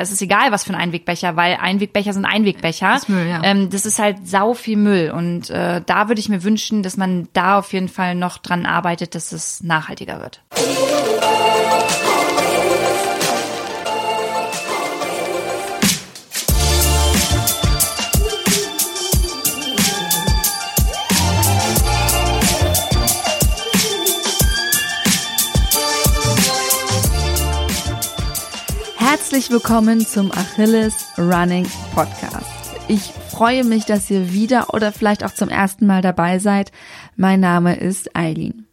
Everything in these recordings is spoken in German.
Es ist egal, was für ein Einwegbecher, weil Einwegbecher sind Einwegbecher. Das ist Müll, ja. Ähm, das ist halt sau viel Müll. Und äh, da würde ich mir wünschen, dass man da auf jeden Fall noch dran arbeitet, dass es nachhaltiger wird. Herzlich willkommen zum Achilles Running Podcast. Ich freue mich, dass ihr wieder oder vielleicht auch zum ersten Mal dabei seid. Mein Name ist Eileen.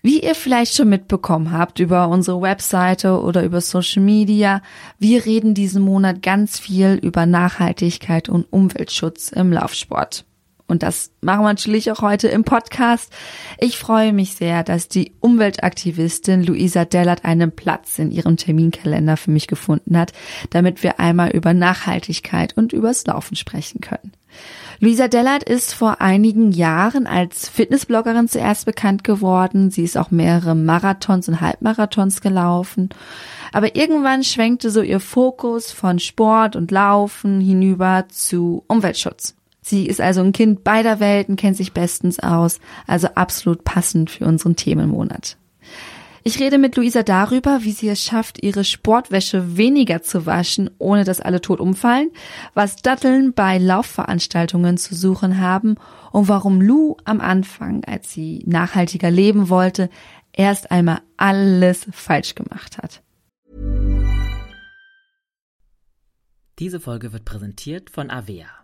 Wie ihr vielleicht schon mitbekommen habt über unsere Webseite oder über Social Media, wir reden diesen Monat ganz viel über Nachhaltigkeit und Umweltschutz im Laufsport. Und das machen wir natürlich auch heute im Podcast. Ich freue mich sehr, dass die Umweltaktivistin Luisa Dellert einen Platz in ihrem Terminkalender für mich gefunden hat, damit wir einmal über Nachhaltigkeit und übers Laufen sprechen können. Luisa Dellert ist vor einigen Jahren als Fitnessbloggerin zuerst bekannt geworden. Sie ist auch mehrere Marathons und Halbmarathons gelaufen. Aber irgendwann schwenkte so ihr Fokus von Sport und Laufen hinüber zu Umweltschutz. Sie ist also ein Kind beider Welten, kennt sich bestens aus, also absolut passend für unseren Themenmonat. Ich rede mit Luisa darüber, wie sie es schafft, ihre Sportwäsche weniger zu waschen, ohne dass alle tot umfallen, was Datteln bei Laufveranstaltungen zu suchen haben und warum Lou am Anfang, als sie nachhaltiger leben wollte, erst einmal alles falsch gemacht hat. Diese Folge wird präsentiert von Avea.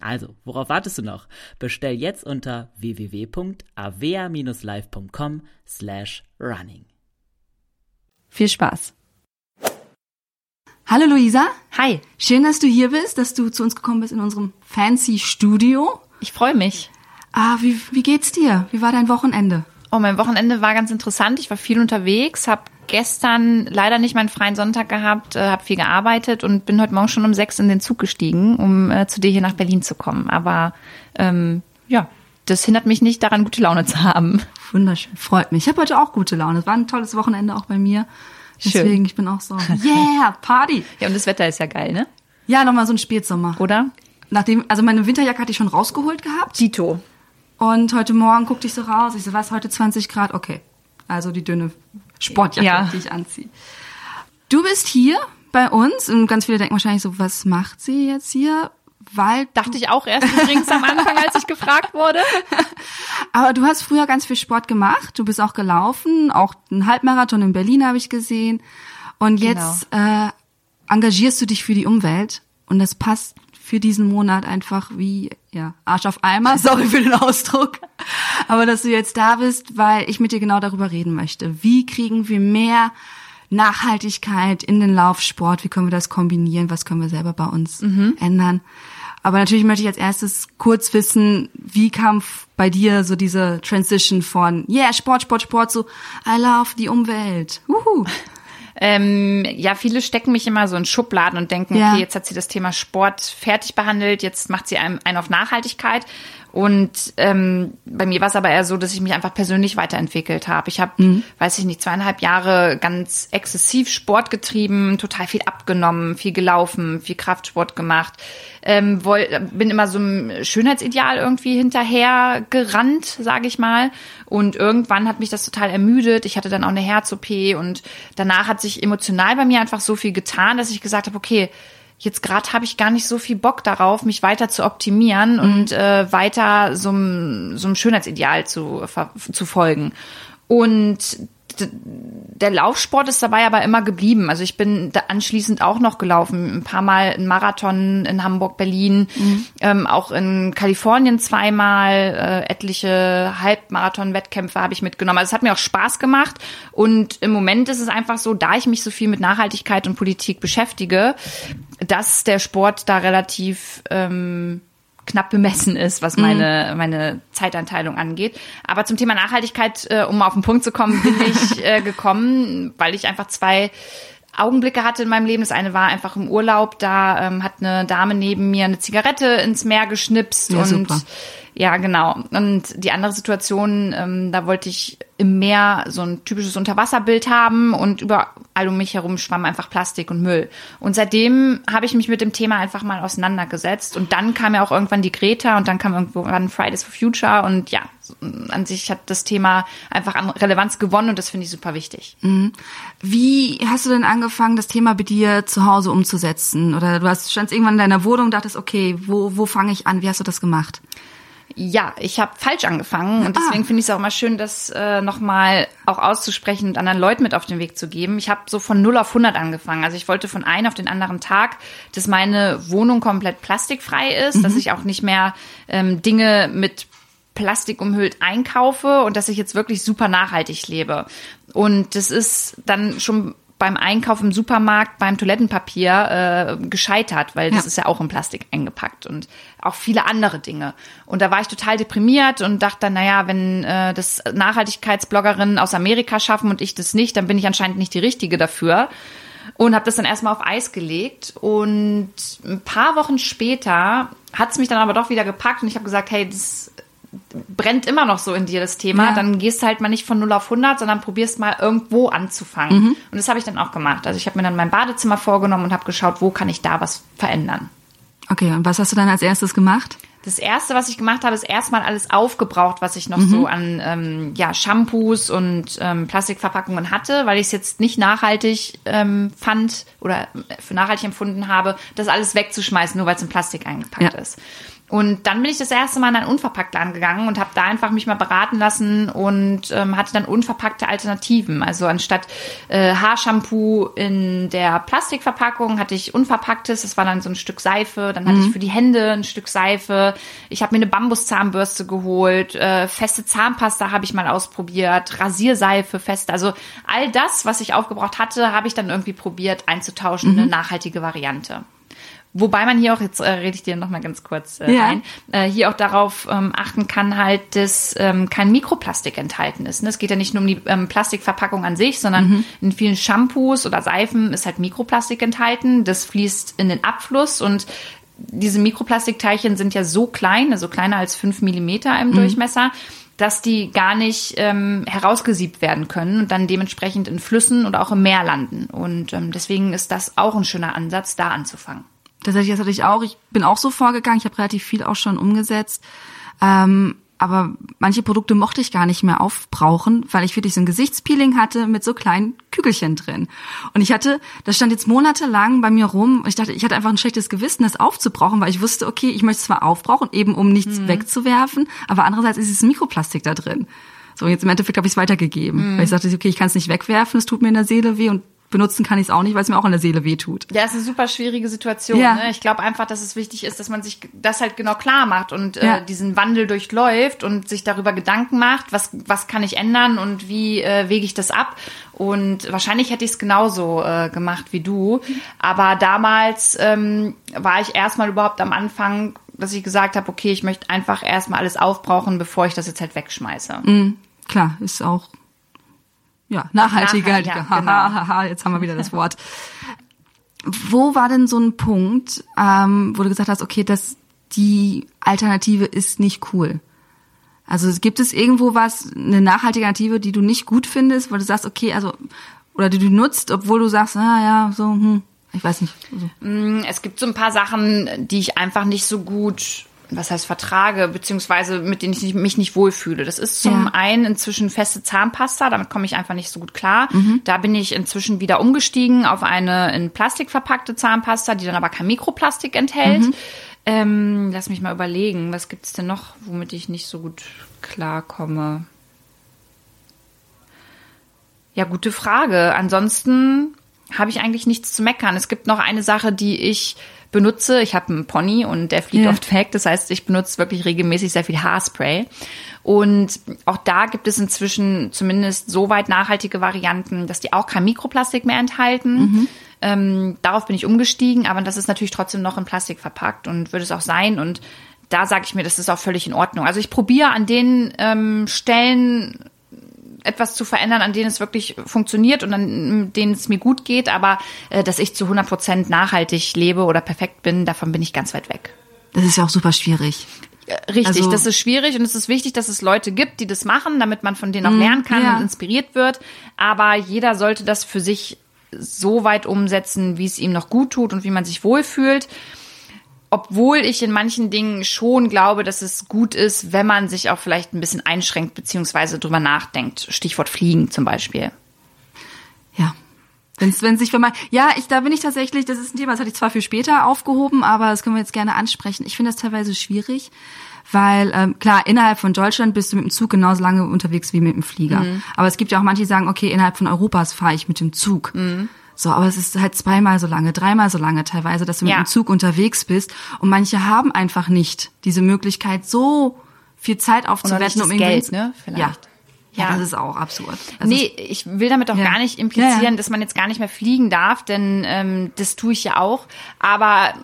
Also, worauf wartest du noch? Bestell jetzt unter www.avea-live.com slash running. Viel Spaß! Hallo Luisa. Hi. Schön, dass du hier bist, dass du zu uns gekommen bist in unserem fancy Studio. Ich freue mich. Ah, wie, wie geht's dir? Wie war dein Wochenende? Oh, mein Wochenende war ganz interessant. Ich war viel unterwegs, habe gestern leider nicht meinen freien Sonntag gehabt, äh, habe viel gearbeitet und bin heute Morgen schon um sechs in den Zug gestiegen, um äh, zu dir hier nach Berlin zu kommen. Aber ähm, ja, das hindert mich nicht daran, gute Laune zu haben. Wunderschön, freut mich. Ich habe heute auch gute Laune. Es war ein tolles Wochenende auch bei mir. Deswegen, Schön. ich bin auch so, yeah, Party. ja, und das Wetter ist ja geil, ne? Ja, nochmal so ein Spätsommer. Oder? Nachdem, also meine Winterjacke hatte ich schon rausgeholt gehabt. Dito. Und heute Morgen guckte ich so raus. Ich so, was, heute 20 Grad? Okay. Also die dünne Sportjacke, ja. die ich anziehe. Du bist hier bei uns und ganz viele denken wahrscheinlich so, was macht sie jetzt hier? Weil dachte ich auch erst übrigens am Anfang, als ich gefragt wurde. Aber du hast früher ganz viel Sport gemacht. Du bist auch gelaufen, auch einen Halbmarathon in Berlin habe ich gesehen. Und genau. jetzt genau. äh, engagierst du dich für die Umwelt und das passt für diesen Monat einfach wie, ja, Arsch auf Eimer, sorry für den Ausdruck. Aber dass du jetzt da bist, weil ich mit dir genau darüber reden möchte. Wie kriegen wir mehr Nachhaltigkeit in den Laufsport? Wie können wir das kombinieren? Was können wir selber bei uns mhm. ändern? Aber natürlich möchte ich als erstes kurz wissen, wie kam bei dir so diese Transition von, yeah, Sport, Sport, Sport, so, I love die Umwelt. Uhu. Ähm, ja, viele stecken mich immer so in Schubladen und denken, ja. okay, jetzt hat sie das Thema Sport fertig behandelt, jetzt macht sie einen, einen auf Nachhaltigkeit. Und ähm, bei mir war es aber eher so, dass ich mich einfach persönlich weiterentwickelt habe. Ich habe, mhm. weiß ich nicht, zweieinhalb Jahre ganz exzessiv Sport getrieben, total viel abgenommen, viel gelaufen, viel Kraftsport gemacht. Ähm, woll, bin immer so einem Schönheitsideal irgendwie hinterher gerannt, sage ich mal. Und irgendwann hat mich das total ermüdet. Ich hatte dann auch eine Herz-OP und danach hat sich emotional bei mir einfach so viel getan, dass ich gesagt habe, okay, jetzt gerade habe ich gar nicht so viel Bock darauf, mich weiter zu optimieren mhm. und äh, weiter so einem Schönheitsideal zu, zu folgen. Und der Laufsport ist dabei aber immer geblieben. Also ich bin anschließend auch noch gelaufen, ein paar Mal einen Marathon in Hamburg, Berlin, mhm. ähm, auch in Kalifornien zweimal, äh, etliche Halbmarathon-Wettkämpfe habe ich mitgenommen. Also es hat mir auch Spaß gemacht und im Moment ist es einfach so, da ich mich so viel mit Nachhaltigkeit und Politik beschäftige, dass der Sport da relativ ähm, knapp bemessen ist, was meine, mhm. meine Zeitanteilung angeht. Aber zum Thema Nachhaltigkeit, äh, um auf den Punkt zu kommen, bin ich äh, gekommen, weil ich einfach zwei Augenblicke hatte in meinem Leben. Das eine war einfach im Urlaub, da ähm, hat eine Dame neben mir eine Zigarette ins Meer geschnipst ja, und super. Ja, genau. Und die andere Situation, ähm, da wollte ich im Meer so ein typisches Unterwasserbild haben und überall um mich herum schwamm einfach Plastik und Müll. Und seitdem habe ich mich mit dem Thema einfach mal auseinandergesetzt. Und dann kam ja auch irgendwann die Greta und dann kam irgendwann Fridays for Future. Und ja, an sich hat das Thema einfach an Relevanz gewonnen und das finde ich super wichtig. Mhm. Wie hast du denn angefangen, das Thema bei dir zu Hause umzusetzen? Oder du hast, standst irgendwann in deiner Wohnung und dachtest, okay, wo, wo fange ich an? Wie hast du das gemacht? Ja, ich habe falsch angefangen und deswegen ah. finde ich es auch immer schön, das äh, nochmal auch auszusprechen und anderen Leuten mit auf den Weg zu geben. Ich habe so von 0 auf 100 angefangen. Also ich wollte von einem auf den anderen Tag, dass meine Wohnung komplett plastikfrei ist, mhm. dass ich auch nicht mehr ähm, Dinge mit Plastik umhüllt einkaufe und dass ich jetzt wirklich super nachhaltig lebe. Und das ist dann schon beim Einkauf im Supermarkt beim Toilettenpapier äh, gescheitert, weil das ja. ist ja auch in Plastik eingepackt und auch viele andere Dinge. Und da war ich total deprimiert und dachte dann, naja, wenn äh, das Nachhaltigkeitsbloggerinnen aus Amerika schaffen und ich das nicht, dann bin ich anscheinend nicht die Richtige dafür. Und habe das dann erstmal auf Eis gelegt. Und ein paar Wochen später hat es mich dann aber doch wieder gepackt und ich habe gesagt, hey, das brennt immer noch so in dir das Thema, ja. dann gehst du halt mal nicht von 0 auf 100, sondern probierst mal irgendwo anzufangen. Mhm. Und das habe ich dann auch gemacht. Also ich habe mir dann mein Badezimmer vorgenommen und habe geschaut, wo kann ich da was verändern. Okay, und was hast du dann als erstes gemacht? Das erste, was ich gemacht habe, ist erstmal alles aufgebraucht, was ich noch mhm. so an ähm, ja, Shampoos und ähm, Plastikverpackungen hatte, weil ich es jetzt nicht nachhaltig ähm, fand oder für nachhaltig empfunden habe, das alles wegzuschmeißen, nur weil es in Plastik eingepackt ja. ist. Und dann bin ich das erste Mal in einen Unverpacktladen gegangen und habe da einfach mich mal beraten lassen und ähm, hatte dann unverpackte Alternativen. Also anstatt äh, Haarshampoo in der Plastikverpackung hatte ich unverpacktes, das war dann so ein Stück Seife. Dann hatte mhm. ich für die Hände ein Stück Seife. Ich habe mir eine Bambuszahnbürste geholt, äh, feste Zahnpasta habe ich mal ausprobiert, Rasierseife fest. Also all das, was ich aufgebraucht hatte, habe ich dann irgendwie probiert einzutauschen, mhm. eine nachhaltige Variante. Wobei man hier auch, jetzt äh, rede ich dir noch mal ganz kurz äh, ja. ein, äh, hier auch darauf ähm, achten kann halt, dass ähm, kein Mikroplastik enthalten ist. Ne? Es geht ja nicht nur um die ähm, Plastikverpackung an sich, sondern mhm. in vielen Shampoos oder Seifen ist halt Mikroplastik enthalten. Das fließt in den Abfluss und diese Mikroplastikteilchen sind ja so klein, also kleiner als fünf Millimeter im mhm. Durchmesser, dass die gar nicht ähm, herausgesiebt werden können und dann dementsprechend in Flüssen oder auch im Meer landen. Und ähm, deswegen ist das auch ein schöner Ansatz, da anzufangen tatsächlich, das hatte ich auch. Ich bin auch so vorgegangen. Ich habe relativ viel auch schon umgesetzt. Ähm, aber manche Produkte mochte ich gar nicht mehr aufbrauchen, weil ich wirklich so ein Gesichtspeeling hatte mit so kleinen Kügelchen drin. Und ich hatte, das stand jetzt monatelang bei mir rum. Und ich dachte, ich hatte einfach ein schlechtes Gewissen, das aufzubrauchen, weil ich wusste, okay, ich möchte es zwar aufbrauchen, eben um nichts mhm. wegzuwerfen, aber andererseits ist es Mikroplastik da drin. So, jetzt im Endeffekt habe ich es weitergegeben. Mhm. Weil ich sagte, okay, ich kann es nicht wegwerfen, es tut mir in der Seele weh und benutzen kann ich es auch nicht, weil es mir auch in der Seele wehtut. Ja, es ist eine super schwierige Situation. Ja. Ne? Ich glaube einfach, dass es wichtig ist, dass man sich das halt genau klar macht und äh, ja. äh, diesen Wandel durchläuft und sich darüber Gedanken macht, was, was kann ich ändern und wie äh, wege ich das ab. Und wahrscheinlich hätte ich es genauso äh, gemacht wie du. Aber damals ähm, war ich erstmal überhaupt am Anfang, dass ich gesagt habe, okay, ich möchte einfach erstmal alles aufbrauchen, bevor ich das jetzt halt wegschmeiße. Mhm. Klar, ist auch ja, nachhaltiger. Nachhaltig, ja, genau. haha, jetzt haben wir wieder das Wort. Wo war denn so ein Punkt, ähm, wo du gesagt hast, okay, das, die Alternative ist nicht cool. Also gibt es irgendwo was, eine nachhaltige Alternative, die du nicht gut findest, weil du sagst, okay, also, oder die du nutzt, obwohl du sagst, ah ja, so, hm, ich weiß nicht. Also. Es gibt so ein paar Sachen, die ich einfach nicht so gut was heißt vertrage, beziehungsweise mit denen ich mich nicht wohlfühle. Das ist zum ja. einen inzwischen feste Zahnpasta, damit komme ich einfach nicht so gut klar. Mhm. Da bin ich inzwischen wieder umgestiegen auf eine in Plastik verpackte Zahnpasta, die dann aber kein Mikroplastik enthält. Mhm. Ähm, lass mich mal überlegen, was gibt es denn noch, womit ich nicht so gut klarkomme? Ja, gute Frage. Ansonsten habe ich eigentlich nichts zu meckern. Es gibt noch eine Sache, die ich benutze. Ich habe einen Pony und der fliegt ja. oft weg. Das heißt, ich benutze wirklich regelmäßig sehr viel Haarspray. Und auch da gibt es inzwischen zumindest so weit nachhaltige Varianten, dass die auch kein Mikroplastik mehr enthalten. Mhm. Ähm, darauf bin ich umgestiegen, aber das ist natürlich trotzdem noch in Plastik verpackt und würde es auch sein. Und da sage ich mir, das ist auch völlig in Ordnung. Also ich probiere an den ähm, Stellen etwas zu verändern, an denen es wirklich funktioniert und an denen es mir gut geht, aber äh, dass ich zu 100 Prozent nachhaltig lebe oder perfekt bin, davon bin ich ganz weit weg. Das ist ja auch super schwierig. Richtig, also, das ist schwierig und es ist wichtig, dass es Leute gibt, die das machen, damit man von denen auch mhm, lernen kann ja. und inspiriert wird. Aber jeder sollte das für sich so weit umsetzen, wie es ihm noch gut tut und wie man sich wohlfühlt obwohl ich in manchen Dingen schon glaube, dass es gut ist, wenn man sich auch vielleicht ein bisschen einschränkt beziehungsweise drüber nachdenkt. Stichwort Fliegen zum Beispiel. Ja. Wenn's, wenn sich, wenn man, ja, ich, da bin ich tatsächlich, das ist ein Thema, das hatte ich zwar für später aufgehoben, aber das können wir jetzt gerne ansprechen. Ich finde das teilweise schwierig, weil, ähm, klar, innerhalb von Deutschland bist du mit dem Zug genauso lange unterwegs wie mit dem Flieger. Mhm. Aber es gibt ja auch manche, die sagen, okay, innerhalb von Europas fahre ich mit dem Zug. Mhm. So, aber es ist halt zweimal so lange, dreimal so lange teilweise, dass du mit ja. dem Zug unterwegs bist. Und manche haben einfach nicht diese Möglichkeit, so viel Zeit aufzuwenden, um irgendwie. Geld, ne? Vielleicht. Ja. Ja, das ist auch absurd. Also nee, ich will damit auch ja. gar nicht implizieren, ja. dass man jetzt gar nicht mehr fliegen darf, denn ähm, das tue ich ja auch. Aber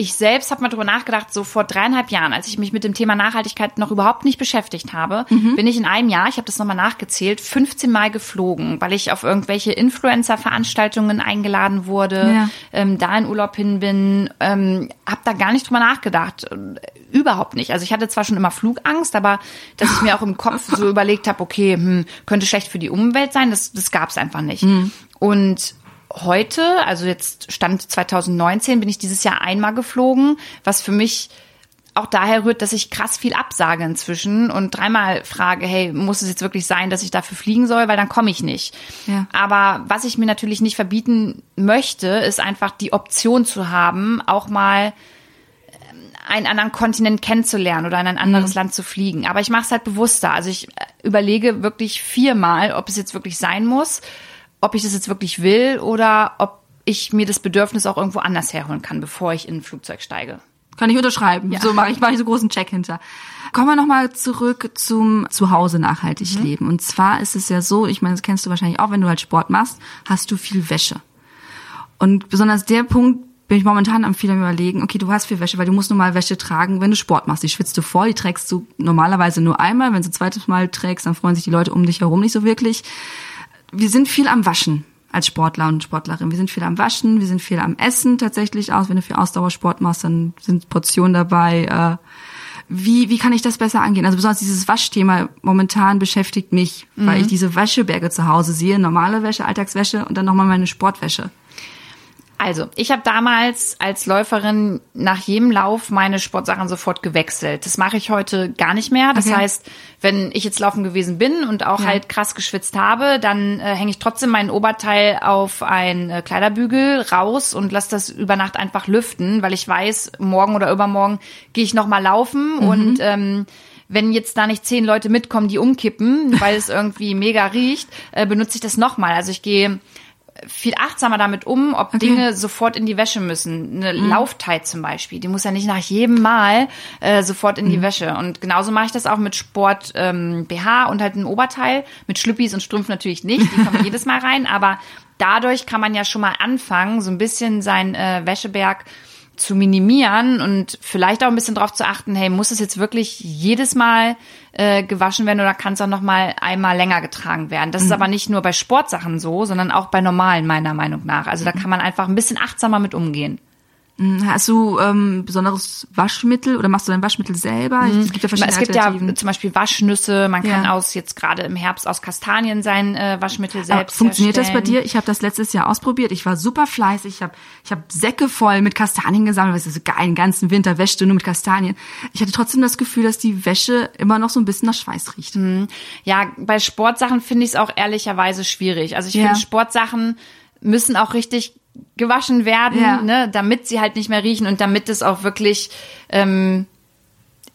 ich selbst habe mal drüber nachgedacht, so vor dreieinhalb Jahren, als ich mich mit dem Thema Nachhaltigkeit noch überhaupt nicht beschäftigt habe, mhm. bin ich in einem Jahr, ich habe das nochmal nachgezählt, 15 Mal geflogen, weil ich auf irgendwelche Influencer-Veranstaltungen eingeladen wurde, ja. ähm, da in Urlaub hin bin, ähm, habe da gar nicht drüber nachgedacht. Überhaupt nicht. Also ich hatte zwar schon immer Flugangst, aber dass ich mir auch im Kopf so überlegt habe, okay, hm, könnte schlecht für die Umwelt sein, das, das gab es einfach nicht. Mhm. Und heute, also jetzt Stand 2019, bin ich dieses Jahr einmal geflogen, was für mich auch daher rührt, dass ich krass viel absage inzwischen und dreimal frage, hey, muss es jetzt wirklich sein, dass ich dafür fliegen soll, weil dann komme ich nicht. Ja. Aber was ich mir natürlich nicht verbieten möchte, ist einfach die Option zu haben, auch mal ähm, einen anderen Kontinent kennenzulernen oder in ein anderes mhm. Land zu fliegen. Aber ich mache es halt bewusster. Also ich äh, überlege wirklich viermal, ob es jetzt wirklich sein muss ob ich das jetzt wirklich will oder ob ich mir das Bedürfnis auch irgendwo anders herholen kann, bevor ich in ein Flugzeug steige. Kann ich unterschreiben. Ja. So mache ich, mache ich so großen Check hinter. Kommen wir nochmal zurück zum Zuhause nachhaltig mhm. leben. Und zwar ist es ja so, ich meine, das kennst du wahrscheinlich auch, wenn du halt Sport machst, hast du viel Wäsche. Und besonders der Punkt bin ich momentan am viel am überlegen, okay, du hast viel Wäsche, weil du musst normal Wäsche tragen, wenn du Sport machst. Die schwitzt du vor, die trägst du normalerweise nur einmal. Wenn du ein zweites Mal trägst, dann freuen sich die Leute um dich herum nicht so wirklich wir sind viel am Waschen als Sportler und Sportlerin. Wir sind viel am Waschen, wir sind viel am Essen tatsächlich aus. Wenn du viel Ausdauersport machst, dann sind Portionen dabei. Äh, wie, wie kann ich das besser angehen? Also besonders dieses Waschthema momentan beschäftigt mich, mhm. weil ich diese Wäscheberge zu Hause sehe. Normale Wäsche, Alltagswäsche und dann nochmal meine Sportwäsche. Also, ich habe damals als Läuferin nach jedem Lauf meine Sportsachen sofort gewechselt. Das mache ich heute gar nicht mehr. Das okay. heißt, wenn ich jetzt laufen gewesen bin und auch ja. halt krass geschwitzt habe, dann äh, hänge ich trotzdem meinen Oberteil auf ein äh, Kleiderbügel raus und lasse das über Nacht einfach lüften, weil ich weiß, morgen oder übermorgen gehe ich noch mal laufen mhm. und ähm, wenn jetzt da nicht zehn Leute mitkommen, die umkippen, weil es irgendwie mega riecht, äh, benutze ich das nochmal. Also ich gehe viel achtsamer damit um, ob okay. Dinge sofort in die Wäsche müssen. Eine mhm. Lauftheit zum Beispiel, die muss ja nicht nach jedem Mal äh, sofort in mhm. die Wäsche. Und genauso mache ich das auch mit Sport ähm, BH und halt ein Oberteil. Mit Schlüppis und Strumpf natürlich nicht, die kommen jedes Mal rein. Aber dadurch kann man ja schon mal anfangen, so ein bisschen sein äh, Wäscheberg zu minimieren und vielleicht auch ein bisschen darauf zu achten, hey, muss es jetzt wirklich jedes Mal äh, gewaschen werden oder kann es auch noch mal einmal länger getragen werden? Das mhm. ist aber nicht nur bei Sportsachen so, sondern auch bei normalen meiner Meinung nach. Also da mhm. kann man einfach ein bisschen achtsamer mit umgehen. Hm, Hast du ähm, besonderes Waschmittel oder machst du dein Waschmittel selber? Es gibt ja verschiedene Es gibt ja zum Beispiel Waschnüsse, man kann Ja. aus jetzt gerade im Herbst aus Kastanien sein äh, Waschmittel Aber selbst funktioniert das bei herstellen. dir? Ich habe das letztes Jahr ausprobiert. Ich war super fleißig. Ich habe ich hab Säcke voll mit Kastanien gesammelt. Weißt du, so geil, den ganzen Winter wäschst du nur mit Kastanien. Ich hatte trotzdem das Gefühl, dass die Wäsche immer noch so ein bisschen nach Schweiß riecht. Ja, bei Sportsachen finde ich es auch ehrlicherweise schwierig. Also ich Ja. finde, Sportsachen müssen auch richtig gewaschen werden, Ja. ne, damit sie halt nicht mehr riechen und damit es auch wirklich ähm,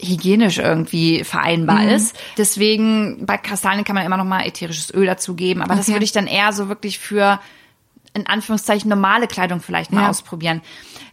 hygienisch irgendwie vereinbar Mhm. ist. Deswegen bei Kastanien kann man immer noch mal ätherisches Öl dazugeben, aber das Okay. würde ich dann eher so wirklich für in Anführungszeichen normale Kleidung vielleicht mal Ja. ausprobieren.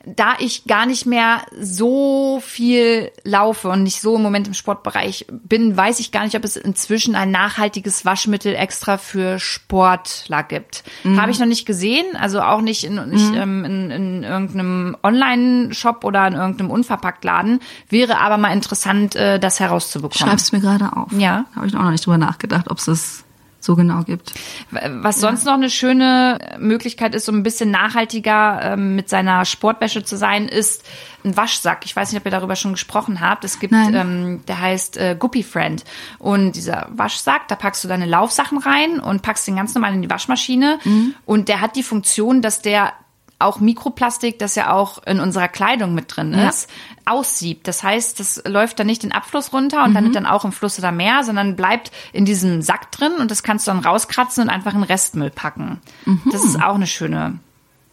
Da ich gar nicht mehr so viel laufe und nicht so im Moment im Sportbereich bin, weiß ich gar nicht, ob es inzwischen ein nachhaltiges Waschmittel extra für Sportler gibt. Mhm. Habe ich noch nicht gesehen, also auch nicht in, nicht, ähm, in, in irgendeinem Online-Shop oder in irgendeinem Unverpacktladen. Wäre aber mal interessant, äh, das herauszubekommen. Schreib's mir gerade auf. Ja. Habe ich auch noch nicht drüber nachgedacht, ob es das so genau gibt. Was sonst noch eine schöne Möglichkeit ist, um ein bisschen nachhaltiger ähm, mit seiner Sportwäsche zu sein, ist ein Waschsack. Ich weiß nicht, ob ihr darüber schon gesprochen habt. Es gibt, Nein. ähm, der heißt äh, Guppy Friend. Und dieser Waschsack, da packst du deine Laufsachen rein und packst den ganz normal in die Waschmaschine. Und der hat die Funktion, dass der auch Mikroplastik, das ja auch in unserer Kleidung mit drin Ja. ist, aussiebt. Das heißt, das läuft dann nicht den Abfluss runter und landet dann auch im Fluss oder Meer, sondern bleibt in diesem Sack drin und das kannst du dann rauskratzen und einfach in Restmüll packen. Das ist auch eine schöne,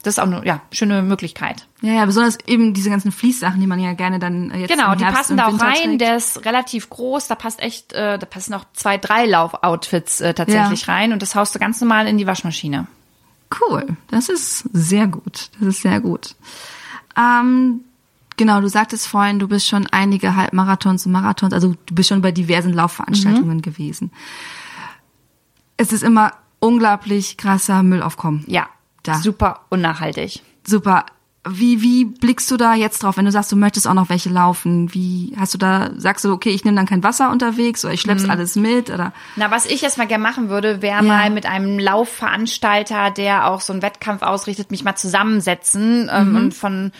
das ist auch eine ja, schöne Möglichkeit. Ja, ja, besonders eben diese ganzen Fließsachen, die man ja gerne dann äh, jetzt Genau, die passen da auch rein. trägt. Der ist relativ groß. Da passt echt, äh, da passen auch zwei, drei Laufoutfits äh, tatsächlich rein und das haust du ganz normal in die Waschmaschine. Cool, das ist sehr gut. Das ist sehr gut. Ähm, genau, du sagtest vorhin, du bist schon einige Halbmarathons und Marathons, also du bist schon bei diversen Laufveranstaltungen gewesen. Es ist immer unglaublich krasser Müllaufkommen. Ja, Da. super unnachhaltig. Super. Wie, wie blickst du da jetzt drauf, wenn du sagst, du möchtest auch noch welche laufen? Wie hast du da, sagst du, okay, ich nehme dann kein Wasser unterwegs oder ich schlepp's Mhm. alles mit oder? Na, was ich erstmal gerne machen würde, wäre Ja. mal mit einem Laufveranstalter, der auch so einen Wettkampf ausrichtet, mich mal zusammensetzen ähm, Mhm. und von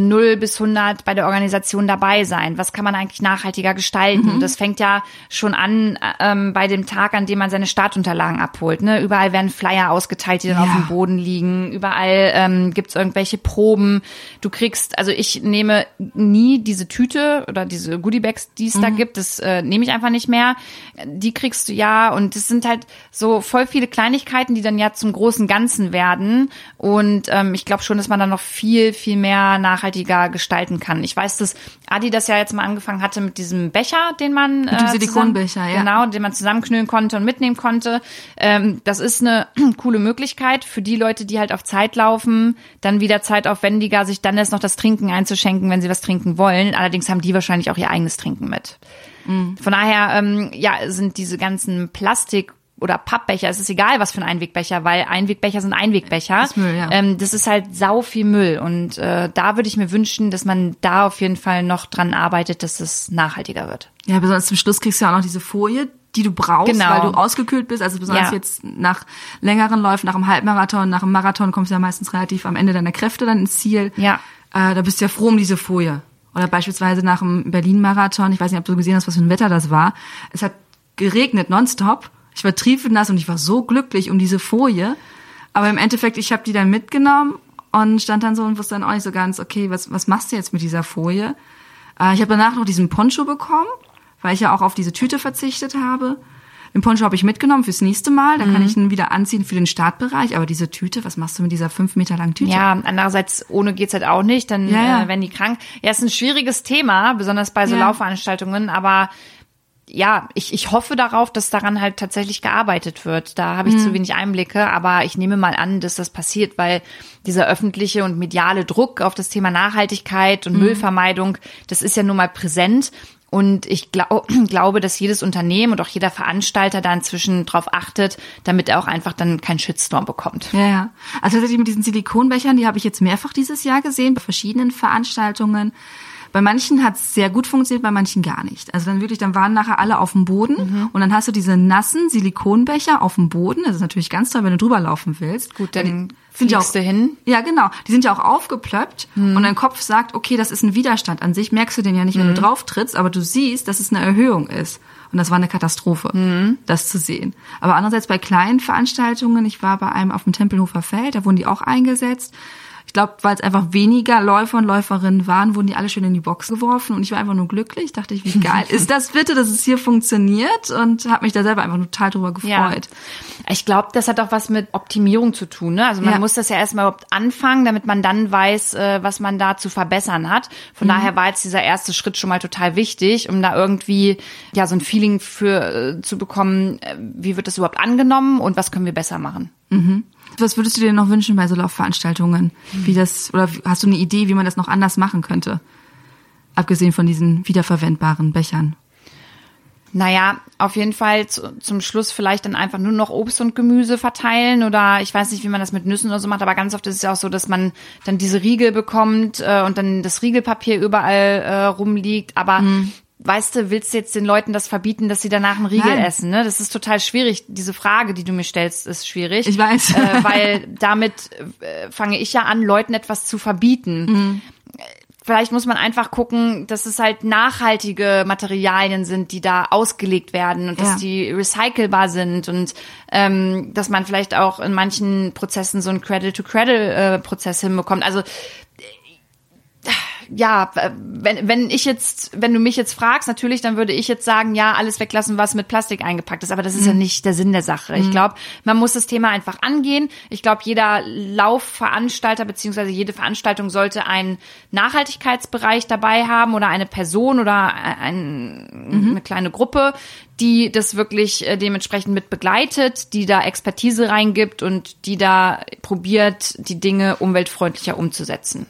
0 bis 100 bei der Organisation dabei sein. Was kann man eigentlich nachhaltiger gestalten? Mhm. Das fängt ja schon an äh, ähm, bei dem Tag, an dem man seine Startunterlagen abholt. Ne? Überall werden Flyer ausgeteilt, die dann Ja. auf dem Boden liegen. Überall ähm, gibt's irgendwelche Proben. Du kriegst, also ich nehme nie diese Tüte oder diese Goodiebags, die es da Mhm. gibt, das äh, nehme ich einfach nicht mehr. Die kriegst du ja und es sind halt so voll viele Kleinigkeiten, die dann ja zum großen Ganzen werden. Und ähm, ich glaube schon, dass man da noch viel, viel mehr nachhaltiger gestalten kann. Ich weiß, dass Adi das ja jetzt mal angefangen hatte mit diesem Becher, den man Mit dem äh, Silikonbecher, zusammen- ja. Genau, den man zusammenknüllen konnte und mitnehmen konnte. Ähm, das ist eine coole Möglichkeit für die Leute, die halt auf Zeit laufen, dann wieder zeitaufwendiger, sich dann erst noch das Trinken einzuschenken, wenn sie was trinken wollen. Allerdings haben die wahrscheinlich auch ihr eigenes Trinken mit. Mhm. Von daher, ähm, ja, sind diese ganzen Plastik oder Pappbecher, es ist egal, was für ein Einwegbecher, weil Einwegbecher sind Einwegbecher. Das ist Müll, ja. ähm, das ist halt sau viel Müll und äh, da würde ich mir wünschen, dass man da auf jeden Fall noch dran arbeitet, dass es nachhaltiger wird. Ja, besonders zum Schluss kriegst du ja auch noch diese Folie, die du brauchst, Genau. weil du ausgekühlt bist. Also besonders Ja. jetzt nach längeren Läufen, nach einem Halbmarathon, nach einem Marathon kommst du ja meistens relativ am Ende deiner Kräfte dann ins Ziel. Ja. Äh, da bist du ja froh um diese Folie. Oder beispielsweise nach dem Berlin-Marathon, ich weiß nicht, ob du gesehen hast, was für ein Wetter das war. Es hat geregnet nonstop. Ich war triefnass und ich war so glücklich um diese Folie. Aber im Endeffekt, ich habe die dann mitgenommen und stand dann so und wusste dann auch nicht so ganz, okay, was, was machst du jetzt mit dieser Folie? Äh, ich habe danach noch diesen Poncho bekommen, weil ich ja auch auf diese Tüte verzichtet habe. Den Poncho habe ich mitgenommen fürs nächste Mal. Da kann Mhm. ich ihn wieder anziehen für den Startbereich. Aber diese Tüte, was machst du mit dieser fünf Meter langen Tüte? Ja, andererseits ohne geht's halt auch nicht, dann Ja, ja. Äh, werden die krank. Ja, ist ein schwieriges Thema, besonders bei so Ja. Laufveranstaltungen, aber ja, ich, ich hoffe darauf, dass daran halt tatsächlich gearbeitet wird. Da habe ich Mhm. zu wenig Einblicke, aber ich nehme mal an, dass das passiert, weil dieser öffentliche und mediale Druck auf das Thema Nachhaltigkeit und Mhm. Müllvermeidung, das ist ja nun mal präsent. Und ich glaub, glaube, dass jedes Unternehmen und auch jeder Veranstalter da inzwischen drauf achtet, damit er auch einfach dann keinen Shitstorm bekommt. Ja, ja. Also tatsächlich mit diesen Silikonbechern, die habe ich jetzt mehrfach dieses Jahr gesehen, bei verschiedenen Veranstaltungen. Bei manchen hat es sehr gut funktioniert, bei manchen gar nicht. Also dann wirklich, dann waren nachher alle auf dem Boden Mhm. und dann hast du diese nassen Silikonbecher auf dem Boden. Das ist natürlich ganz toll, wenn du drüber laufen willst. Gut, dann sind ja auch, du hin. Mhm. Ja, genau. Die sind ja auch aufgeplöppt und dein Kopf sagt, okay, das ist ein Widerstand. An sich merkst du den ja nicht, wenn du drauf trittst, aber du siehst, dass es eine Erhöhung ist. Und das war eine Katastrophe, Mhm. das zu sehen. Aber andererseits bei kleinen Veranstaltungen, ich war bei einem auf dem Tempelhofer Feld, da wurden die auch eingesetzt. Ich glaube, weil es einfach weniger Läufer und Läuferinnen waren, wurden die alle schön in die Box geworfen und ich war einfach nur glücklich. Dachte ich, wie geil ist das bitte, dass es hier funktioniert und habe mich da selber einfach total drüber gefreut. Ich glaube, das hat auch was mit Optimierung zu tun. Ne? Also man Ja. muss das ja erstmal überhaupt anfangen, damit man dann weiß, äh, was man da zu verbessern hat. Mhm. Von daher war jetzt dieser erste Schritt schon mal total wichtig, um da irgendwie ja so ein Feeling für äh, zu bekommen, äh, wie wird das überhaupt angenommen und was können wir besser machen. Was würdest du dir noch wünschen bei so Laufveranstaltungen? Wie das, oder hast du eine Idee, wie man das noch anders machen könnte? Abgesehen von diesen wiederverwendbaren Bechern. Naja, auf jeden Fall zu, zum Schluss vielleicht dann einfach nur noch Obst und Gemüse verteilen oder ich weiß nicht, wie man das mit Nüssen oder so macht, aber ganz oft ist es ja auch so, dass man dann diese Riegel bekommt äh, und dann das Riegelpapier überall äh, rumliegt, aber Weißt du, willst du jetzt den Leuten das verbieten, dass sie danach einen Riegel Nein. essen? Ne? Das ist total schwierig. Diese Frage, die du mir stellst, ist schwierig. Ich weiß. Äh, weil damit äh, fange ich ja an, Leuten etwas zu verbieten vielleicht muss man einfach gucken, dass es halt nachhaltige Materialien sind, die da ausgelegt werden und dass Ja. die recycelbar sind und ähm, dass man vielleicht auch in manchen Prozessen so einen Cradle-to-Cradle-Prozess hinbekommt. Also ja, wenn, wenn ich jetzt, wenn du mich jetzt fragst, natürlich, dann würde ich jetzt sagen, ja, alles weglassen, was mit Plastik eingepackt ist. Aber das ist ja nicht der Sinn der Sache. Ich glaube, man muss das Thema einfach angehen. Ich glaube, jeder Laufveranstalter beziehungsweise jede Veranstaltung sollte einen Nachhaltigkeitsbereich dabei haben oder eine Person oder ein, eine kleine Gruppe, die das wirklich äh, dementsprechend mit begleitet, die da Expertise reingibt und die da probiert, die Dinge umweltfreundlicher umzusetzen.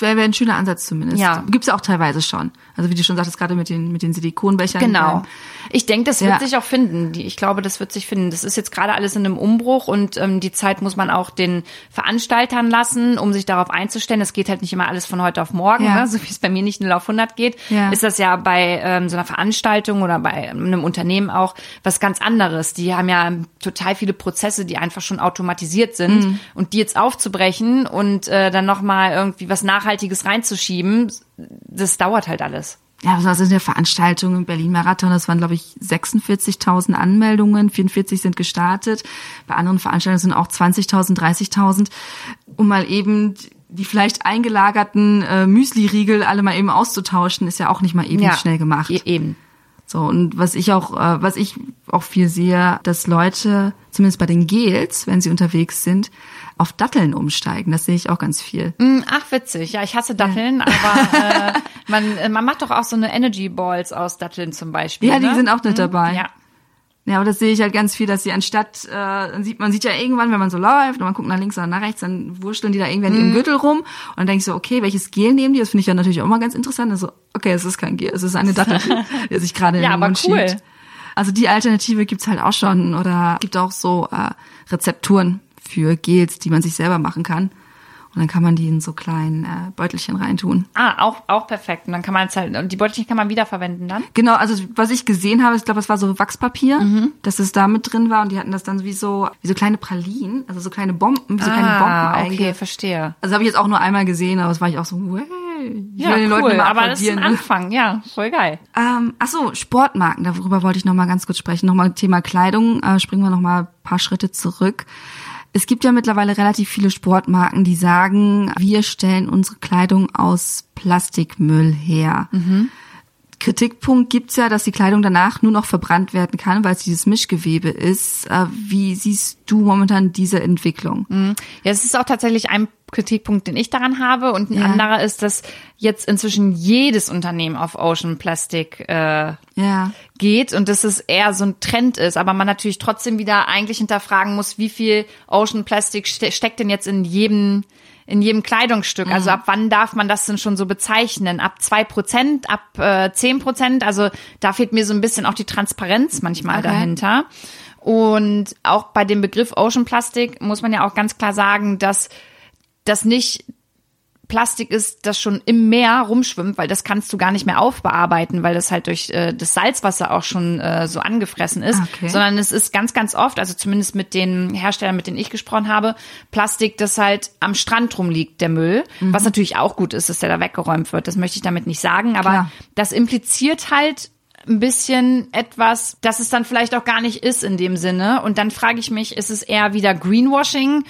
Wäre wär ein schöner Ansatz zumindest. Ja. Gibt's ja auch teilweise schon. Also wie du schon sagtest, gerade mit den, mit den Silikonbechern. Genau. Ähm, Ich denke, das wird Ja. sich auch finden. Ich glaube, das wird sich finden. Das ist jetzt gerade alles in einem Umbruch und ähm, die Zeit muss man auch den Veranstaltern lassen, um sich darauf einzustellen. Es geht halt nicht immer alles von heute auf morgen, Ja. ne? so wie es bei mir nicht in Lauf 100 geht. Ja. Ist das ja bei ähm, so einer Veranstaltung oder bei einem Unternehmen auch was ganz anderes. Die haben ja total viele Prozesse, die einfach schon automatisiert sind Mhm. und die jetzt aufzubrechen und äh, dann noch mal irgendwie was Nachhaltiges reinzuschieben, das dauert halt alles. Ja, das sind ja Veranstaltungen im Berlin-Marathon. Das waren, glaube ich, 46.000 Anmeldungen. 44 sind gestartet. Bei anderen Veranstaltungen sind auch 20.000, 30.000. Um mal eben die vielleicht eingelagerten äh, Müsli-Riegel alle mal eben auszutauschen, ist ja auch nicht mal eben schnell gemacht. E eben. So, und was ich auch, äh, was ich auch viel sehe, dass Leute, zumindest bei den Gels, wenn sie unterwegs sind, auf Datteln umsteigen. Das sehe ich auch ganz viel. Mm, Ach, witzig. Ja, ich hasse Datteln, aber äh, man, äh, man macht doch auch so eine Energy Balls aus Datteln zum Beispiel. Ja, die ne? sind auch nicht dabei. Ja. Ja, aber das sehe ich halt ganz viel, dass sie anstatt, äh, dann sieht man sieht ja irgendwann, wenn man so läuft und man guckt nach links oder nach rechts, dann wurschteln die da irgendwann in ihrem Gürtel rum und dann denke ich so, okay, welches Gel nehmen die? Das finde ich ja natürlich auch mal ganz interessant. Also, okay, es ist kein Gel, es ist eine Dattel, die sich gerade Ja, in den aber Mund cool. schiebt. Also die Alternative gibt's halt auch schon oder gibt auch so äh, Rezepturen für Gels, die man sich selber machen kann. Und dann kann man die in so kleinen äh, Beutelchen reintun. Ah, auch, auch perfekt. Und dann kann man es halt, und die Beutelchen kann man wiederverwenden dann? Genau, also was ich gesehen habe, ich glaube, es war so Wachspapier, Mhm. dass es da mit drin war und die hatten das dann wie so wie so kleine Pralinen, also so kleine Bomben, wie so kleine Bomben ah, okay, verstehe. Also habe ich jetzt auch nur einmal gesehen, aber es war ich auch so, hey, ich Ja, will den Leuten cool, immer aber das ist ein. Anfang, ja, voll geil. Ähm, ach so, Sportmarken, darüber wollte ich noch mal ganz kurz sprechen. Nochmal Thema Kleidung, äh, springen wir noch mal ein paar Schritte zurück. Es gibt ja mittlerweile relativ viele Sportmarken, die sagen, wir stellen unsere Kleidung aus Plastikmüll her. Kritikpunkt gibt's ja, dass die Kleidung danach nur noch verbrannt werden kann, weil es dieses Mischgewebe ist. Äh, wie siehst du momentan diese Entwicklung? Ja, es ist auch tatsächlich ein Kritikpunkt, den ich daran habe. Und ein Ja. anderer ist, dass jetzt inzwischen jedes Unternehmen auf Ocean Plastic äh, Ja. geht und dass es eher so ein Trend ist, aber man natürlich trotzdem wieder eigentlich hinterfragen muss, wie viel Ocean Plastic ste steckt denn jetzt in jedem in jedem Kleidungsstück. Also ab wann darf man das denn schon so bezeichnen? Ab zwei Prozent, ab äh, zehn Prozent? Also da fehlt mir so ein bisschen auch die Transparenz manchmal Okay. dahinter. Und auch bei dem Begriff Ocean Plastic muss man ja auch ganz klar sagen, dass das nicht Plastik ist, das schon im Meer rumschwimmt, weil das kannst du gar nicht mehr aufbearbeiten, weil das halt durch äh, das Salzwasser auch schon äh, so angefressen ist, Okay. sondern es ist ganz, ganz oft, also zumindest mit den Herstellern, mit denen ich gesprochen habe, Plastik, das halt am Strand rumliegt, der Müll, was natürlich auch gut ist, dass der da weggeräumt wird. Das möchte ich damit nicht sagen, aber Klar. das impliziert halt ein bisschen etwas, das es dann vielleicht auch gar nicht ist in dem Sinne. Und dann frage ich mich, ist es eher wieder Greenwashing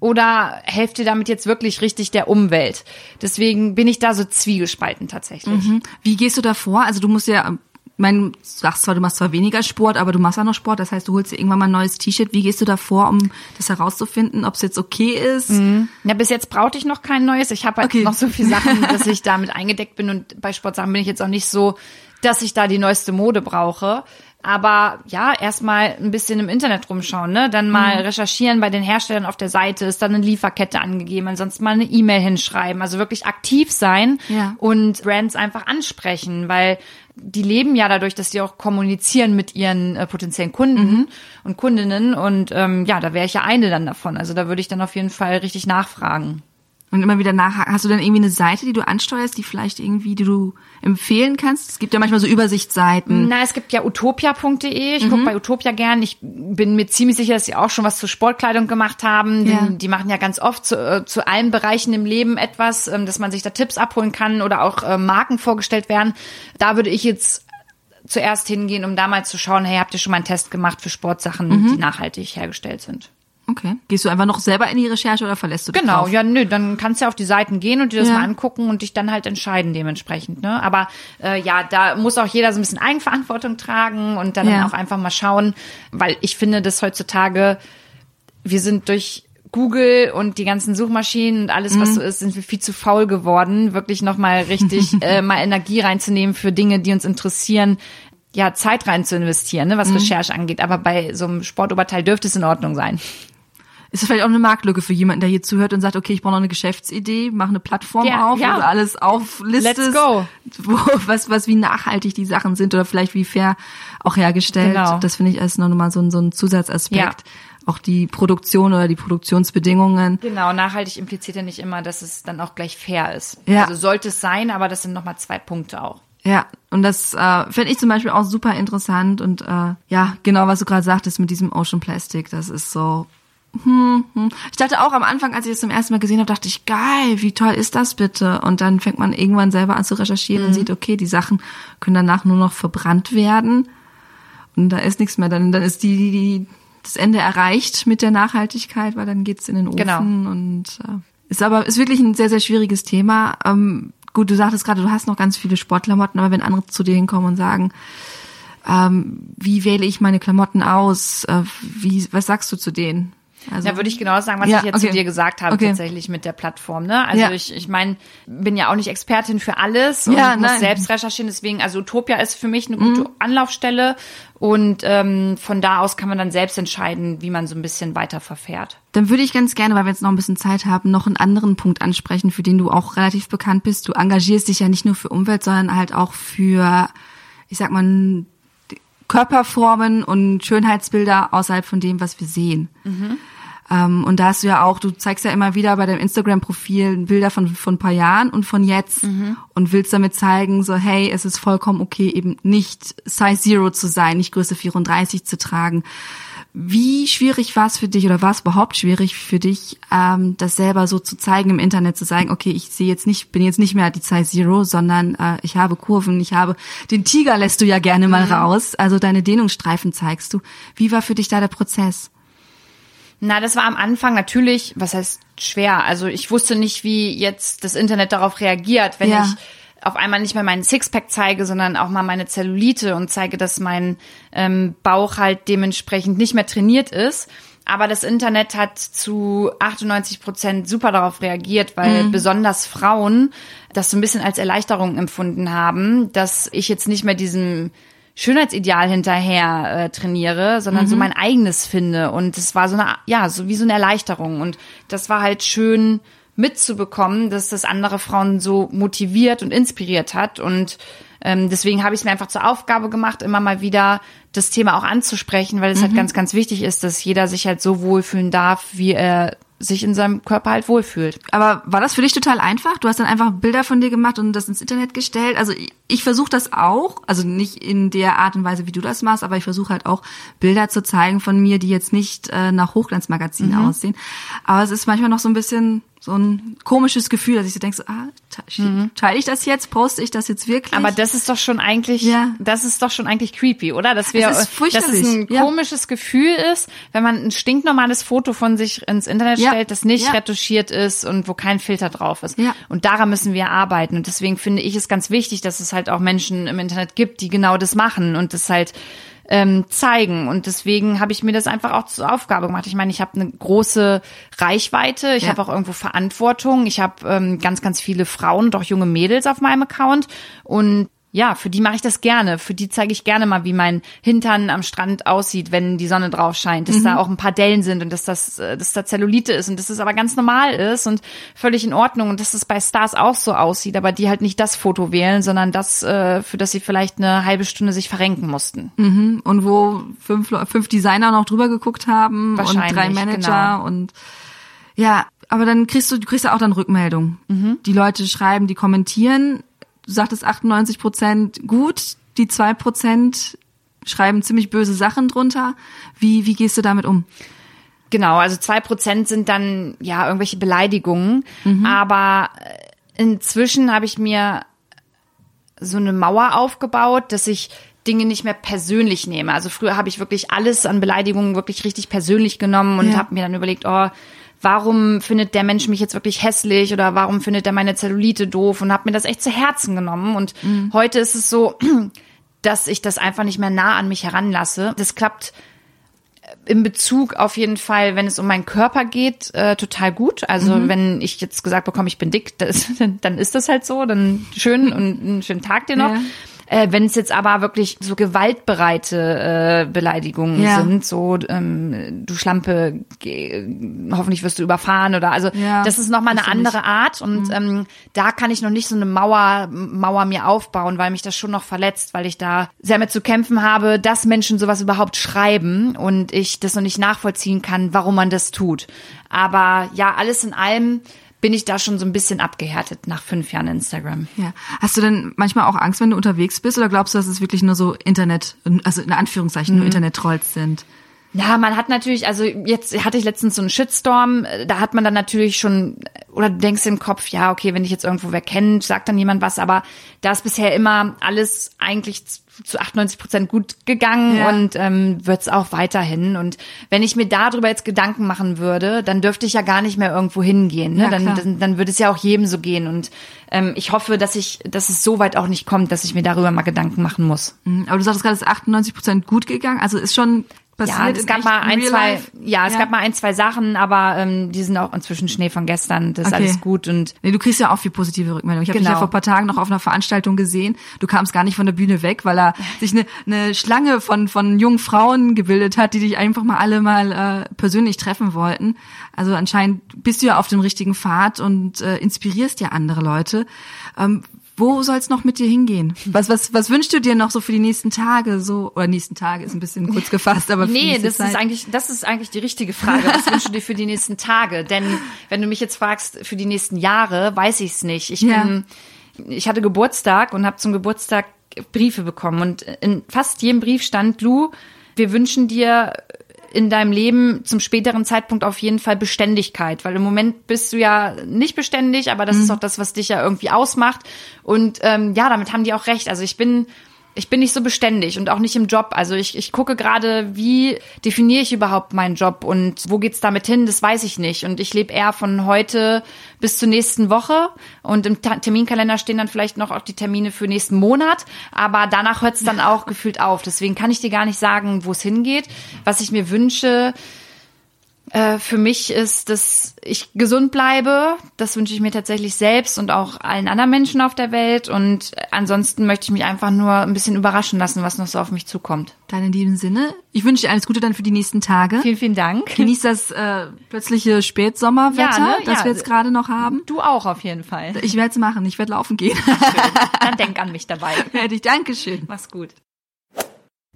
oder helft ihr damit jetzt wirklich richtig der Umwelt? Deswegen bin ich da so zwiegespalten tatsächlich. Wie gehst du da vor? Also du musst ja, mein, du sagst zwar, du machst zwar weniger Sport, aber du machst auch noch Sport. Das heißt, du holst dir irgendwann mal ein neues T-Shirt. Wie gehst du da vor, um das herauszufinden, ob es jetzt okay ist? Ja, bis jetzt brauchte ich noch kein neues. Ich habe halt Okay. noch so viele Sachen, dass ich damit eingedeckt bin und bei Sportsachen bin ich jetzt auch nicht so, dass ich da die neueste Mode brauche. Aber ja, erstmal ein bisschen im Internet rumschauen, ne? Dann mal Mhm. recherchieren bei den Herstellern auf der Seite, ist dann eine Lieferkette angegeben, ansonsten mal eine E-Mail hinschreiben. Also wirklich aktiv sein Ja. und Brands einfach ansprechen, weil die leben ja dadurch, dass sie auch kommunizieren mit ihren äh, potenziellen Kunden Mhm. und Kundinnen. Und ähm, ja, da wäre ich ja eine dann davon. Also da würde ich dann auf jeden Fall richtig nachfragen. Und immer wieder nachhaken. Hast du dann irgendwie eine Seite, die du ansteuerst, die vielleicht irgendwie, die du empfehlen kannst? Es gibt ja manchmal so Übersichtsseiten. Na, es gibt ja utopia.de. Ich gucke bei Utopia gern. Ich bin mir ziemlich sicher, dass sie auch schon was zur Sportkleidung gemacht haben. Ja. Die, die machen ja ganz oft zu, äh, zu allen Bereichen im Leben etwas, ähm, dass man sich da Tipps abholen kann oder auch äh, Marken vorgestellt werden. Da würde ich jetzt zuerst hingehen, um da mal zu schauen, hey, habt ihr schon mal einen Test gemacht für Sportsachen, die nachhaltig hergestellt sind? Okay. Gehst du einfach noch selber in die Recherche oder verlässt du dich Genau, drauf? ja, nö, dann kannst du ja auf die Seiten gehen und dir das Ja. mal angucken und dich dann halt entscheiden dementsprechend, ne? Aber äh, ja, da muss auch jeder so ein bisschen Eigenverantwortung tragen und dann Ja. auch einfach mal schauen, weil ich finde, dass heutzutage wir sind durch Google und die ganzen Suchmaschinen und alles, Mhm. was so ist, sind wir viel zu faul geworden, wirklich nochmal richtig äh, mal Energie reinzunehmen für Dinge, die uns interessieren, ja, Zeit rein zu investieren, ne, Mhm. was Recherche angeht. Aber bei so einem Sportoberteil dürfte es in Ordnung sein. Ist das vielleicht auch eine Marktlücke für jemanden, der hier zuhört und sagt, okay, ich brauche noch eine Geschäftsidee, mache eine Plattform Ja, auf, ja. wo du alles auflistest, Let's go. Wo, was, was, wie nachhaltig die Sachen sind oder vielleicht wie fair auch hergestellt. Genau. Das finde ich als noch mal so ein, so ein Zusatzaspekt. Ja. Auch die Produktion oder die Produktionsbedingungen. Genau, nachhaltig impliziert ja nicht immer, dass es dann auch gleich fair ist. Ja. Also sollte es sein, aber das sind nochmal zwei Punkte auch. Ja, und das äh, finde ich zum Beispiel auch super interessant und äh, ja, genau was du gerade sagtest mit diesem Ocean Plastic, das ist so. Hm, hm. Ich dachte auch am Anfang, als ich es zum ersten Mal gesehen habe, dachte ich, geil, wie toll ist das bitte? Und dann fängt man irgendwann selber an zu recherchieren und sieht, okay, die Sachen können danach nur noch verbrannt werden und da ist nichts mehr. Dann, dann ist die, die, die das Ende erreicht mit der Nachhaltigkeit, weil dann geht's in den Ofen Genau. und äh, ist aber ist wirklich ein sehr sehr schwieriges Thema. Ähm, gut, du sagtest gerade, du hast noch ganz viele Sportklamotten, aber wenn andere zu dir hinkommen und sagen, ähm, wie wähle ich meine Klamotten aus? Äh, wie, was sagst du zu denen? Also, Da würde ich genau sagen, was Ja, ich jetzt okay. zu dir gesagt habe, Okay. tatsächlich mit der Plattform. Ne? Also Ja. ich, ich meine, bin ja auch nicht Expertin für alles und Ja, muss nein. Mhm. selbst recherchieren. Deswegen, also Utopia ist für mich eine gute Anlaufstelle und ähm, von da aus kann man dann selbst entscheiden, wie man so ein bisschen weiter verfährt. Dann würde ich ganz gerne, weil wir jetzt noch ein bisschen Zeit haben, noch einen anderen Punkt ansprechen, für den du auch relativ bekannt bist. Du engagierst dich ja nicht nur für Umwelt, sondern halt auch für, ich sag mal, Körperformen und Schönheitsbilder außerhalb von dem, was wir sehen. Ähm, und da hast du ja auch, du zeigst ja immer wieder bei deinem Instagram-Profil Bilder von, von ein paar Jahren und von jetzt und willst damit zeigen, so, hey, es ist vollkommen okay, eben nicht Size Zero zu sein, nicht Größe 34 zu tragen. Wie schwierig war es für dich oder war es überhaupt schwierig für dich, ähm, das selber so zu zeigen im Internet, zu sagen, okay, ich sehe jetzt nicht, bin jetzt nicht mehr die Size Zero, sondern äh, ich habe Kurven, ich habe den Tiger lässt du ja gerne mal raus, also deine Dehnungsstreifen zeigst du. Wie war für dich da der Prozess? Na, das war am Anfang natürlich, was heißt schwer. Also ich wusste nicht, wie jetzt das Internet darauf reagiert, wenn Ja. ich auf einmal nicht mehr meinen Sixpack zeige, sondern auch mal meine Zellulite und zeige, dass mein ähm, Bauch halt dementsprechend nicht mehr trainiert ist. Aber das Internet hat zu 98 Prozent super darauf reagiert, weil besonders Frauen das so ein bisschen als Erleichterung empfunden haben, dass ich jetzt nicht mehr diesem Schönheitsideal hinterher äh, trainiere, sondern so mein eigenes finde. Und es war so eine, ja, so wie so eine Erleichterung. Und das war halt schön mitzubekommen, dass das andere Frauen so motiviert und inspiriert hat. Und ähm, deswegen habe ich es mir einfach zur Aufgabe gemacht, immer mal wieder das Thema auch anzusprechen, weil es halt ganz, ganz wichtig ist, dass jeder sich halt so wohlfühlen darf, wie er sich in seinem Körper halt wohlfühlt. Aber war das für dich total einfach? Du hast dann einfach Bilder von dir gemacht und das ins Internet gestellt. Also ich, ich versuche das auch, also nicht in der Art und Weise, wie du das machst, aber ich versuche halt auch Bilder zu zeigen von mir, die jetzt nicht äh, nach Hochglanzmagazin mhm. aussehen. Aber es ist manchmal noch so ein bisschen so ein komisches Gefühl, dass ich so denke, so, ah, mhm. teile ich das jetzt, poste ich das jetzt wirklich? Aber das ist doch schon eigentlich, ja. das ist doch schon eigentlich creepy, oder? Dass wir, das ist dass es ein ja. komisches Gefühl ist, wenn man ein stinknormales Foto von sich ins Internet ja. stellt, das nicht retuschiert ist und wo kein Filter drauf ist. Und daran müssen wir arbeiten. Und deswegen finde ich es ganz wichtig, dass es halt auch Menschen im Internet gibt, die genau das machen und das halt ähm, zeigen. Und deswegen habe ich mir das einfach auch zur Aufgabe gemacht. Ich meine, ich habe eine große Reichweite, ich ja. habe auch irgendwo Verantwortung, ich habe ähm, ganz, ganz viele Frauen auch junge Mädels auf meinem Account. Und ja, für die mache ich das gerne. Für die zeige ich gerne mal, wie mein Hintern am Strand aussieht, wenn die Sonne drauf scheint. Dass mhm. da auch ein paar Dellen sind und dass das, äh, dass da Zellulite ist und dass das aber ganz normal ist und völlig in Ordnung und dass das bei Stars auch so aussieht, aber die halt nicht das Foto wählen, sondern das, äh, für das sie vielleicht eine halbe Stunde sich verrenken mussten. Mhm. Und wo fünf, fünf Designer noch drüber geguckt haben und drei Manager genau. und ja, aber dann kriegst du, du kriegst ja auch dann Rückmeldungen. Mhm. Die Leute schreiben, die kommentieren du sagtest 98 Prozent gut, die zwei Prozent schreiben ziemlich böse Sachen drunter. Wie, wie gehst du damit um? Genau, also zwei Prozent sind dann ja irgendwelche Beleidigungen. Mhm. Aber äh, inzwischen habe ich mir so eine Mauer aufgebaut, dass ich Dinge nicht mehr persönlich nehme. Also früher habe ich wirklich alles an Beleidigungen wirklich richtig persönlich genommen und ja. habe mir dann überlegt, oh, warum findet der Mensch mich jetzt wirklich hässlich oder warum findet er meine Zellulite doof und habe mir das echt zu Herzen genommen. Und mhm. heute ist es so, dass ich das einfach nicht mehr nah an mich heranlasse. Das klappt äh, im Bezug auf jeden Fall, wenn es um meinen Körper geht, äh, total gut. Also mhm. wenn ich jetzt gesagt bekomme, ich bin dick, das, dann ist das halt so, dann schön und einen schönen Tag dir noch. Ja. Äh, Wenn es jetzt aber wirklich so gewaltbereite äh, Beleidigungen ja. sind, so ähm, du Schlampe, hoffentlich wirst du überfahren oder also ja, das ist nochmal eine andere Art und mhm. ähm, da kann ich noch nicht so eine Mauer, Mauer mir aufbauen, weil mich das schon noch verletzt, weil ich da sehr mit zu kämpfen habe, dass Menschen sowas überhaupt schreiben und ich das noch nicht nachvollziehen kann, warum man das tut. Aber ja, alles in allem bin ich da schon so ein bisschen abgehärtet nach fünf Jahren Instagram. Ja. Hast du denn manchmal auch Angst, wenn du unterwegs bist, oder glaubst du, dass es wirklich nur so Internet, also in Anführungszeichen mhm. nur Internet-Trolls sind? Ja, man hat natürlich, also jetzt hatte ich letztens so einen Shitstorm, da hat man dann natürlich schon, oder du denkst im Kopf, ja, okay, wenn dich jetzt irgendwo wer kennt, sagt dann jemand was, aber da ist bisher immer alles eigentlich zu 98 Prozent gut gegangen ja. und ähm, wird es auch weiterhin. Und wenn ich mir darüber jetzt Gedanken machen würde, dann dürfte ich ja gar nicht mehr irgendwo hingehen. Ne? Ja, dann, dann, dann würde es ja auch jedem so gehen. Und ähm, ich hoffe, dass ich, dass es so weit auch nicht kommt, dass ich mir darüber mal Gedanken machen muss. Mhm, aber du sagtest gerade, es ist 98 Prozent gut gegangen. Also ist schon passiert. Ja, es gab mal ein, zwei, life? ja, es ja. gab mal ein, zwei Sachen, aber ähm, die sind auch inzwischen Schnee von gestern. Das okay. ist alles gut und. Nee, du kriegst ja auch viel positive Rückmeldung. Ich habe genau. dich ja vor ein paar Tagen noch auf einer Veranstaltung gesehen. Du kamst gar nicht von der Bühne weg, weil er sich eine, eine Schlange von von jungen Frauen gebildet hat, die dich einfach mal alle mal äh, persönlich treffen wollten. Also anscheinend bist du ja auf dem richtigen Pfad und äh, inspirierst ja andere Leute. Ähm, wo soll's noch mit dir hingehen? Was, was, was wünschst du dir noch so für die nächsten Tage? So, oder nächsten Tage ist ein bisschen kurz gefasst, aber Nee, das Zeit. ist eigentlich, das ist eigentlich die richtige Frage. Was wünschst du dir für die nächsten Tage? Denn wenn du mich jetzt fragst, für die nächsten Jahre, weiß ich's nicht. Ich ja. bin, ich hatte Geburtstag und habe zum Geburtstag Briefe bekommen und in fast jedem Brief stand, Lu, wir wünschen dir in deinem Leben zum späteren Zeitpunkt auf jeden Fall Beständigkeit, weil im Moment bist du ja nicht beständig, aber das mhm. ist auch das, was dich ja irgendwie ausmacht. Und ähm, ja, damit haben die auch recht. Also ich bin ich bin nicht so beständig und auch nicht im Job. Also ich, ich gucke gerade, wie definiere ich überhaupt meinen Job und wo geht's damit hin, das weiß ich nicht. Und ich lebe eher von heute bis zur nächsten Woche. Und im Terminkalender stehen dann vielleicht noch auch die Termine für nächsten Monat. Aber danach hört es dann auch gefühlt auf. Deswegen kann ich dir gar nicht sagen, wo es hingeht. Was ich mir wünsche, äh, für mich ist, dass ich gesund bleibe. Das wünsche ich mir tatsächlich selbst und auch allen anderen Menschen auf der Welt. Und ansonsten möchte ich mich einfach nur ein bisschen überraschen lassen, was noch so auf mich zukommt. Dann in diesem Sinne, ich wünsche dir alles Gute dann für die nächsten Tage. Vielen, vielen Dank. Genieß das äh, plötzliche Spätsommerwetter, ja, ne? das ja. wir jetzt gerade noch haben. Du auch auf jeden Fall. Ich werde es machen. Ich werde laufen gehen. Schön. Dann denk an mich dabei. Werde ich. Dankeschön. Mach's gut.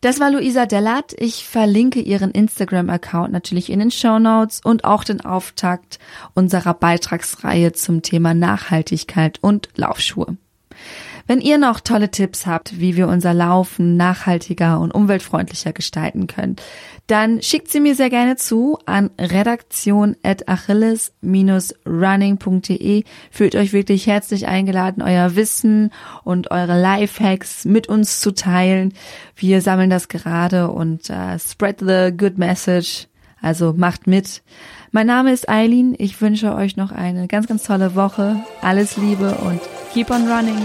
Das war Luisa Dellert. Ich verlinke ihren Instagram-Account natürlich in den Show Notes und auch den Auftakt unserer Beitragsreihe zum Thema Nachhaltigkeit und Laufschuhe. Wenn ihr noch tolle Tipps habt, wie wir unser Laufen nachhaltiger und umweltfreundlicher gestalten können, dann schickt sie mir sehr gerne zu an redaktion.achilles-running.de. Fühlt euch wirklich herzlich eingeladen, euer Wissen und eure Lifehacks mit uns zu teilen. Wir sammeln das gerade und uh, spread the good message. Also macht mit. Mein Name ist Eileen. Ich wünsche euch noch eine ganz, ganz tolle Woche. Alles Liebe und keep on running.